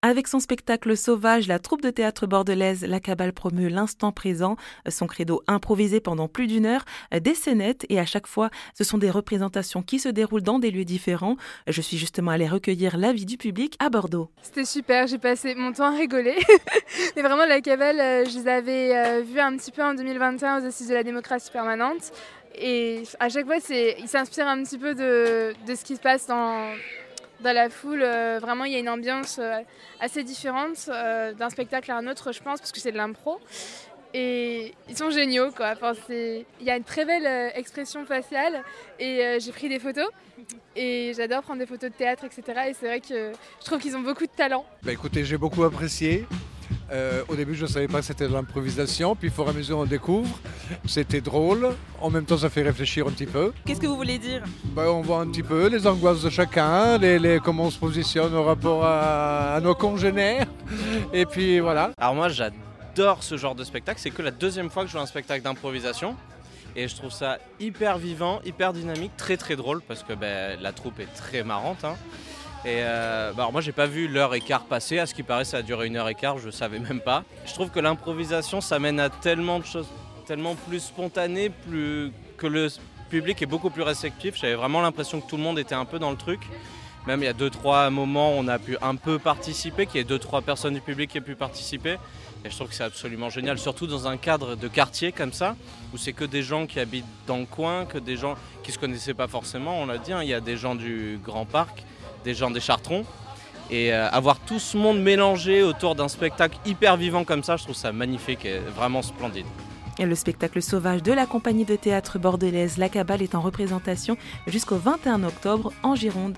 Avec son spectacle sauvage, la troupe de théâtre bordelaise La Cabale promeut l'instant présent, son credo improvisé pendant plus d'une heure, des scénettes et à chaque fois, ce sont des représentations qui se déroulent dans des lieux différents. Je suis justement allée recueillir l'avis du public à Bordeaux. C'était super, j'ai passé mon temps à rigoler. Mais vraiment, La Cabale, euh, je les avais euh, vus un petit peu en 2021 aux Assises de la démocratie permanente. Et à chaque fois, ils s'inspirent un petit peu de ce qui se passe dans dans la foule. Euh, vraiment, il y a une ambiance euh, assez différente euh, d'un spectacle à un autre, je pense, parce que c'est de l'impro. Et ils sont géniaux, quoi. Il y a une très belle expression faciale et j'ai pris des photos. Et j'adore prendre des photos de théâtre, etc. Et c'est vrai que je trouve qu'ils ont beaucoup de talent. Bah, écoutez, j'ai beaucoup apprécié. Euh, au début, je ne savais pas que c'était de l'improvisation, puis au fur et à mesure, on découvre. C'était drôle, en même temps, ça fait réfléchir un petit peu. Qu'est-ce que vous voulez dire? Ben, On voit un petit peu les angoisses de chacun, les, comment on se positionne au rapport à, nos congénères, et puis voilà. Alors moi, j'adore ce genre de spectacle, c'est que la deuxième fois que je joue un spectacle d'improvisation. Et je trouve ça hyper vivant, hyper dynamique, très très drôle parce que ben, la troupe est très marrante. Hein. Et euh, bah, alors moi j'ai pas vu l'heure et quart passer, à ce qui paraît ça a duré une heure et quart, je savais même pas. Je trouve que l'improvisation ça mène à tellement de choses, tellement plus spontané, plus que le public est beaucoup plus réceptif. J'avais vraiment l'impression que tout le monde était un peu dans le truc. Même il y a deux trois moments où on a pu un peu participer, qu'il y ait deux trois personnes du public qui aient pu participer. Et je trouve que c'est absolument génial, surtout dans un cadre de quartier comme ça, où c'est que des gens qui habitent dans le coin, que des gens qui se connaissaient pas forcément. On l'a dit, hein, il y a des gens du Grand Parc, des gens des Chartrons. Et euh, avoir tout ce monde mélangé autour d'un spectacle hyper vivant comme ça, je trouve ça magnifique et vraiment splendide. Et le spectacle sauvage de la compagnie de théâtre bordelaise La Cabale est en représentation jusqu'au 21 octobre en Gironde.